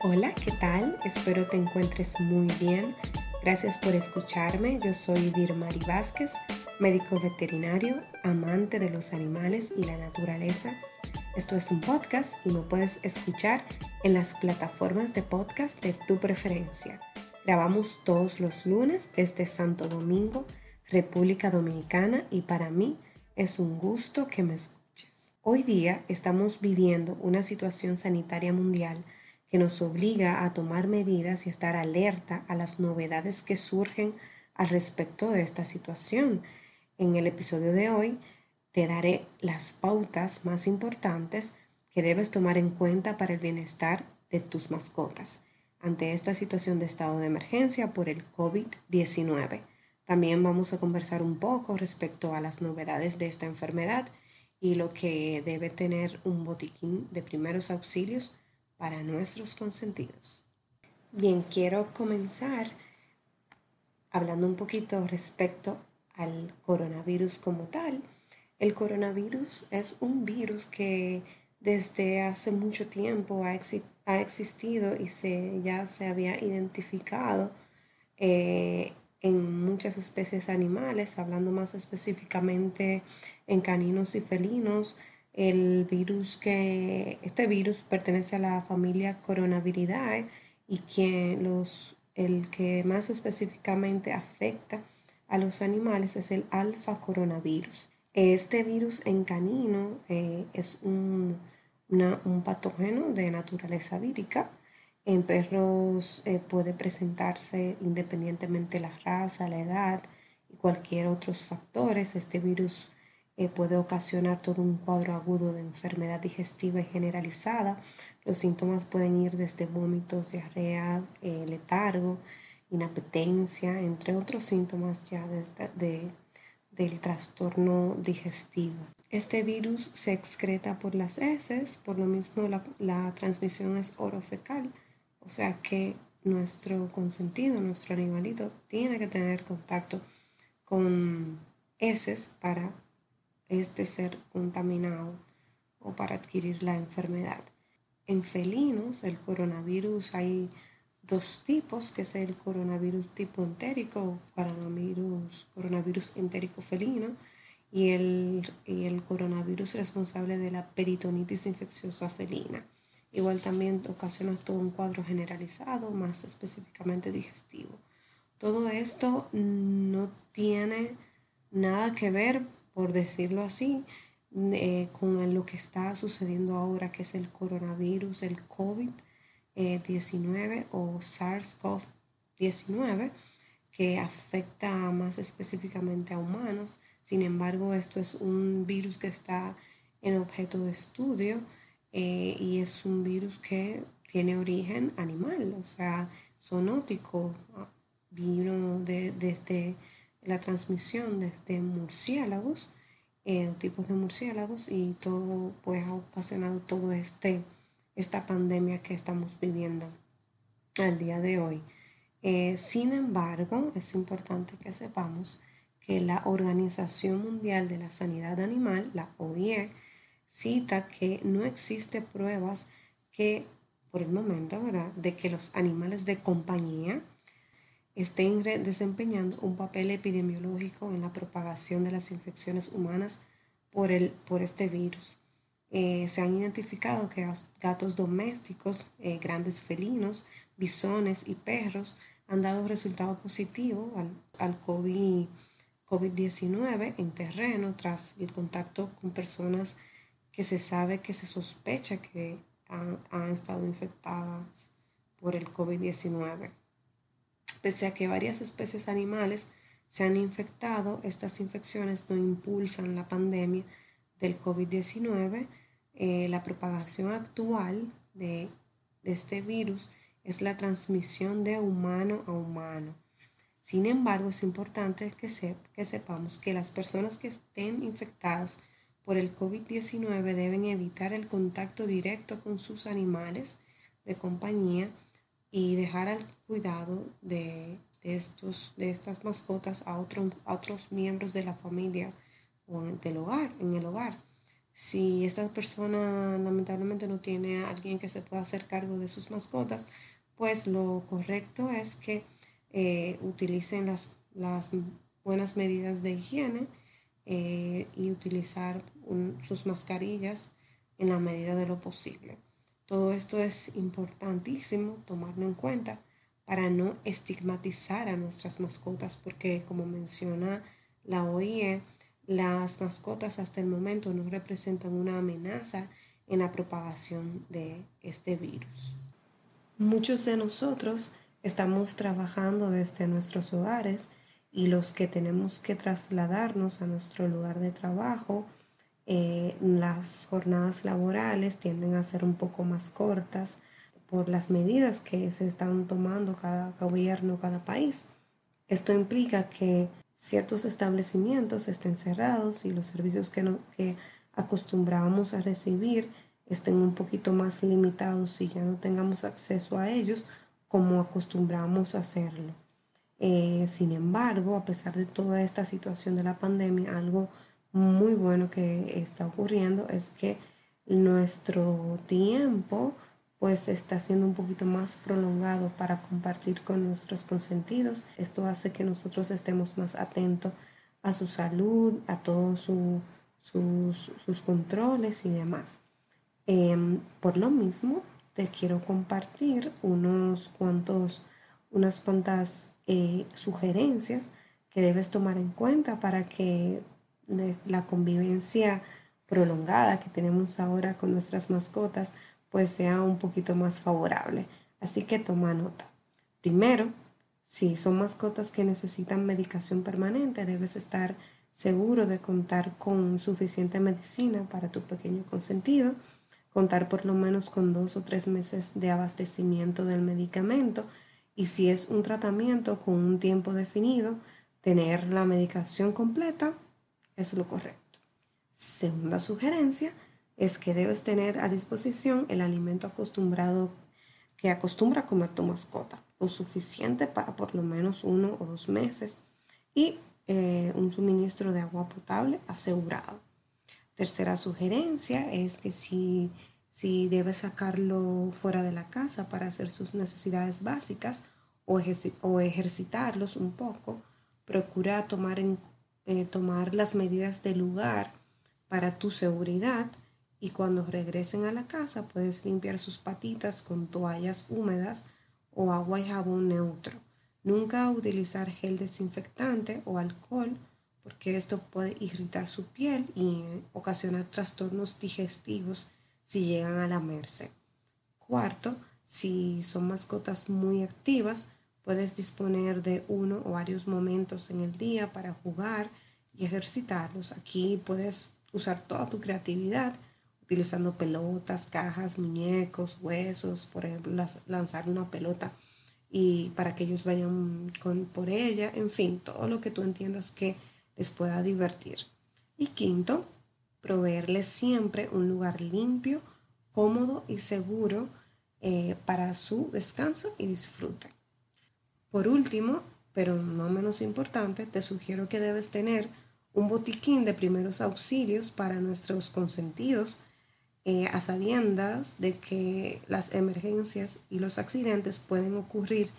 Hola, ¿qué tal? Espero te encuentres muy bien. Gracias por escucharme. Yo soy Virmari Vázquez, médico veterinario, amante de los animales y la naturaleza. Esto es un podcast y me puedes escuchar en las plataformas de podcast de tu preferencia. Grabamos todos los lunes desde Santo Domingo, República Dominicana y para mí es un gusto que me escuches. Hoy día estamos viviendo una situación sanitaria mundial que nos obliga a tomar medidas y estar alerta a las novedades que surgen al respecto de esta situación. En el episodio de hoy te daré las pautas más importantes que debes tomar en cuenta para el bienestar de tus mascotas ante esta situación de estado de emergencia por el COVID-19. También vamos a conversar un poco respecto a las novedades de esta enfermedad y lo que debe tener un botiquín de primeros auxilios para nuestros consentidos. Bien, quiero comenzar hablando un poquito respecto al coronavirus como tal. El coronavirus es un virus que desde hace mucho tiempo ha, existido y se, ya se había identificado eh, en muchas especies animales, hablando más específicamente en caninos y felinos. El virus que, este virus pertenece a la familia Coronaviridae y que los, el que más específicamente afecta a los animales es el alfa coronavirus. Este virus en canino eh, es un, un, patógeno de naturaleza vírica. En perros eh, puede presentarse independientemente la raza, la edad y cualquier otros factores. Este virus eh, puede ocasionar todo un cuadro agudo de enfermedad digestiva y generalizada. Los síntomas pueden ir desde vómitos, diarrea, letargo, inapetencia, entre otros síntomas ya de del trastorno digestivo. Este virus se excreta por las heces, por lo mismo la, transmisión es orofecal, o sea que nuestro consentido, nuestro animalito, tiene que tener contacto con heces para este ser contaminado o para adquirir la enfermedad. En felinos, el coronavirus hay dos tipos, que es el coronavirus tipo entérico, coronavirus, coronavirus entérico felino, y el, y el coronavirus responsable de la peritonitis infecciosa felina. Igual también ocasiona todo un cuadro generalizado, más específicamente digestivo. Todo esto no tiene nada que ver, por decirlo así, eh, con lo que está sucediendo ahora, que es el coronavirus, el COVID 19 o SARS-CoV-19 que afecta más específicamente a humanos. Sin embargo, esto es un virus que está en objeto de estudio eh, y es un virus que tiene origen animal, o sea, zoonótico, vino de, desde la transmisión desde murciélagos, eh, tipos de murciélagos y todo pues ha ocasionado todo este esta pandemia que estamos viviendo al día de hoy. Eh, sin embargo, es importante que sepamos que la Organización Mundial de la Sanidad Animal, la OIE, cita que no existe pruebas que, por el momento, ¿verdad?, de que los animales de compañía estén desempeñando un papel epidemiológico en la propagación de las infecciones humanas por, el, por este virus. Eh, se han identificado que gatos domésticos, eh, grandes felinos, bisones y perros han dado resultado positivo al, al COVID-19 en terreno tras el contacto con personas que se sabe que se sospecha que han, han estado infectadas por el COVID-19. Pese a que varias especies animales se han infectado, estas infecciones no impulsan la pandemia del COVID-19, eh, la propagación actual de, este virus es la transmisión de humano a humano. Sin embargo, es importante que, que sepamos que las personas que estén infectadas por el COVID-19 deben evitar el contacto directo con sus animales de compañía y dejar al cuidado de, estos, de estas mascotas a, otros miembros de la familia o del hogar, en el hogar. Si esta persona lamentablemente no tiene a alguien que se pueda hacer cargo de sus mascotas, pues lo correcto es que eh, utilicen las, las, buenas medidas de higiene eh, y utilizar sus mascarillas en la medida de lo posible. Todo esto es importantísimo tomarlo en cuenta para no estigmatizar a nuestras mascotas, porque como menciona la OIE, las mascotas hasta el momento no representan una amenaza en la propagación de este virus. Muchos de nosotros estamos trabajando desde nuestros hogares y los que tenemos que trasladarnos a nuestro lugar de trabajo, eh, las jornadas laborales tienden a ser un poco más cortas por las medidas que se están tomando cada gobierno, cada país. Esto implica que ciertos establecimientos estén cerrados y los servicios que, que acostumbrábamos a recibir estén un poquito más limitados y ya no tengamos acceso a ellos como acostumbramos a hacerlo. Eh, sin embargo, a pesar de toda esta situación de la pandemia, algo muy bueno que está ocurriendo es que nuestro tiempo pues está siendo un poquito más prolongado para compartir con nuestros consentidos. Esto hace que nosotros estemos más atentos a su salud, a todos sus, sus, controles y demás. Em, por lo mismo, te quiero compartir unos cuantos, unas cuantas eh, sugerencias que debes tomar en cuenta para que la convivencia prolongada que tenemos ahora con nuestras mascotas pues sea un poquito más favorable. Así que toma nota. Primero, si son mascotas que necesitan medicación permanente, debes estar seguro de contar con suficiente medicina para tu pequeño consentido, contar por lo menos con dos o tres meses de abastecimiento del medicamento y si es un tratamiento con un tiempo definido, tener la medicación completa es lo correcto. Segunda sugerencia, es que debes tener a disposición el alimento acostumbrado que acostumbra comer tu mascota, o suficiente para por lo menos uno o dos meses y eh, un suministro de agua potable asegurado. Tercera sugerencia es que si, si debes sacarlo fuera de la casa para hacer sus necesidades básicas o, o ejercitarlos un poco, procura tomar, en, eh, tomar las medidas del lugar para tu seguridad y cuando regresen a la casa puedes limpiar sus patitas con toallas húmedas o agua y jabón neutro. Nunca utilizar gel desinfectante o alcohol porque esto puede irritar su piel y ocasionar trastornos digestivos si llegan a lamerse. Cuarto, si son mascotas muy activas, puedes disponer de uno o varios momentos en el día para jugar y ejercitarlos. Aquí puedes usar toda tu creatividad utilizando pelotas, cajas, muñecos, huesos, por ejemplo, lanzar una pelota y para que ellos vayan con, por ella, en fin, todo lo que tú entiendas que les pueda divertir. Y quinto, proveerles siempre un lugar limpio, cómodo y seguro eh, para su descanso y disfrute. Por último, pero no menos importante, te sugiero que debes tener un botiquín de primeros auxilios para nuestros consentidos eh, a sabiendas de que las emergencias y los accidentes pueden ocurrir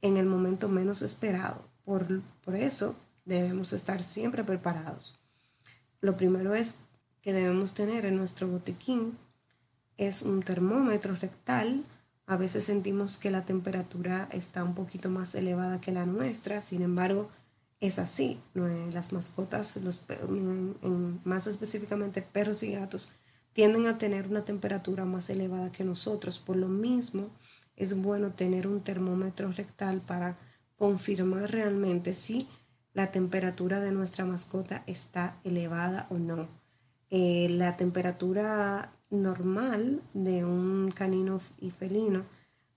en el momento menos esperado. Por, por eso debemos estar siempre preparados. Lo primero es que debemos tener en nuestro botiquín es un termómetro rectal. A veces sentimos que la temperatura está un poquito más elevada que la nuestra, sin embargo, es así. Las mascotas, los, más específicamente perros y gatos, tienden a tener una temperatura más elevada que nosotros. Por lo mismo, es bueno tener un termómetro rectal para confirmar realmente si la temperatura de nuestra mascota está elevada o no. Eh, la temperatura normal de un canino y felino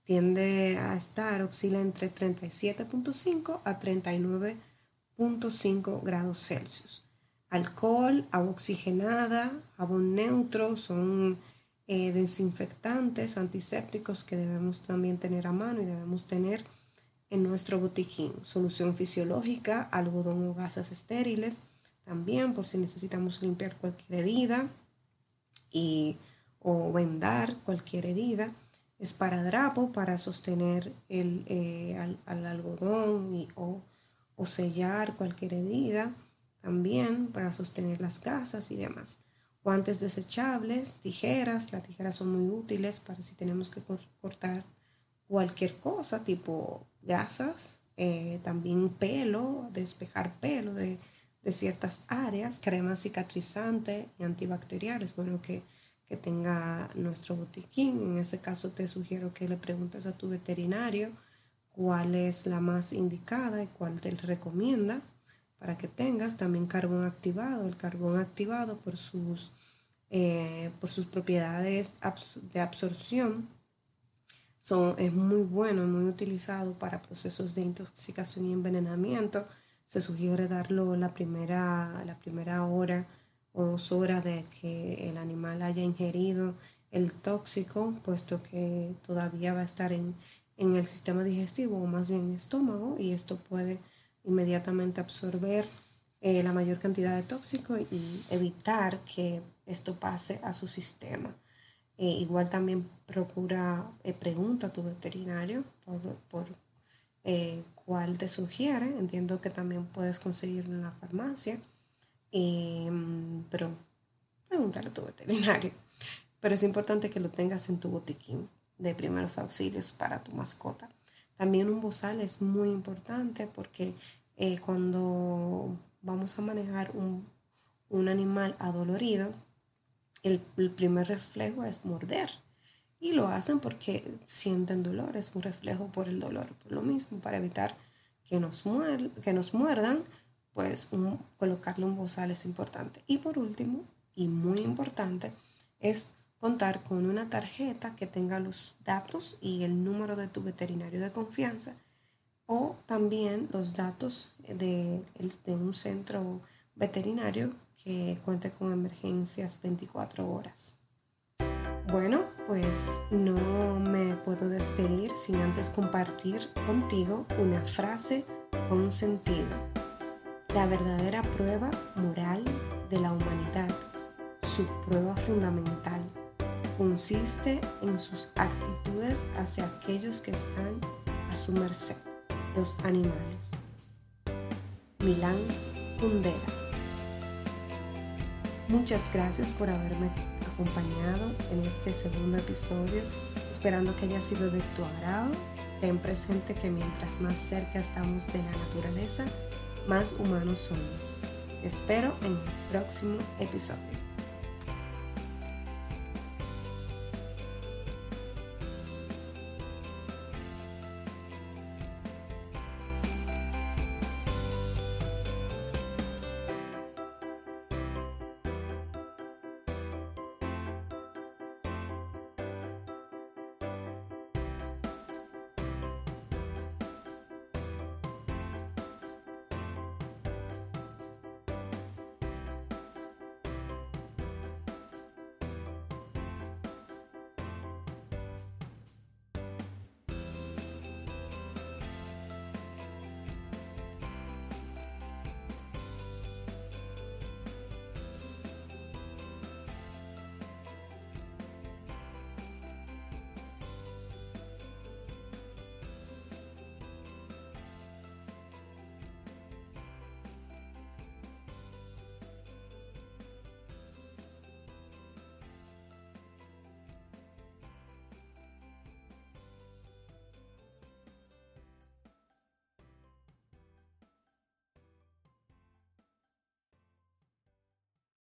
tiende a estar, oscila entre 37.5 a 39.5 grados Celsius alcohol, agua oxigenada, jabón neutro, son eh, desinfectantes, antisépticos que debemos también tener a mano y debemos tener en nuestro botiquín. Solución fisiológica, algodón o gasas estériles, también por si necesitamos limpiar cualquier herida. Y, o vendar cualquier herida. Esparadrapo para sostener el, eh, al, algodón y, o, o sellar cualquier herida. También para sostener las gasas y demás guantes desechables, tijeras, las tijeras son muy útiles para si tenemos que cortar cualquier cosa, tipo gasas, eh, también pelo, despejar pelo de, ciertas áreas, crema cicatrizante y antibacteriales, bueno que, que tenga nuestro botiquín. En ese caso te sugiero que le preguntes a tu veterinario cuál es la más indicada y cuál te recomienda para que tengas también carbón activado. El carbón activado por sus, eh, por sus propiedades de absorción son, es muy bueno, muy utilizado para procesos de intoxicación y envenenamiento. Se sugiere darlo la primera, la primera hora o dos horas de que el animal haya ingerido el tóxico, puesto que todavía va a estar en, en el sistema digestivo o más bien estómago y esto puede inmediatamente absorber eh, la mayor cantidad de tóxico y evitar que esto pase a su sistema. Eh, igual también procura, eh, pregunta a tu veterinario por, por cuál te sugiere. Entiendo que también puedes conseguirlo en la farmacia, pero pregúntale a tu veterinario. Pero es importante que lo tengas en tu botiquín de primeros auxilios para tu mascota. También un bozal es muy importante porque eh, cuando vamos a manejar un, animal adolorido, el, primer reflejo es morder. Y lo hacen porque sienten dolor, es un reflejo por el dolor. Por lo mismo, para evitar que nos, que nos muerdan, pues colocarle un bozal es importante. Y por último, y muy importante, es contar con una tarjeta que tenga los datos y el número de tu veterinario de confianza o también los datos de, un centro veterinario que cuente con emergencias 24 horas. Bueno, pues no me puedo despedir sin antes compartir contigo una frase con sentido. La verdadera prueba moral de la humanidad, su prueba fundamental consiste en sus actitudes hacia aquellos que están a su merced, los animales. Milán Kundera. Muchas gracias por haberme acompañado en este segundo episodio, esperando que haya sido de tu agrado. Ten presente que mientras más cerca estamos de la naturaleza, más humanos somos. Espero en el próximo episodio.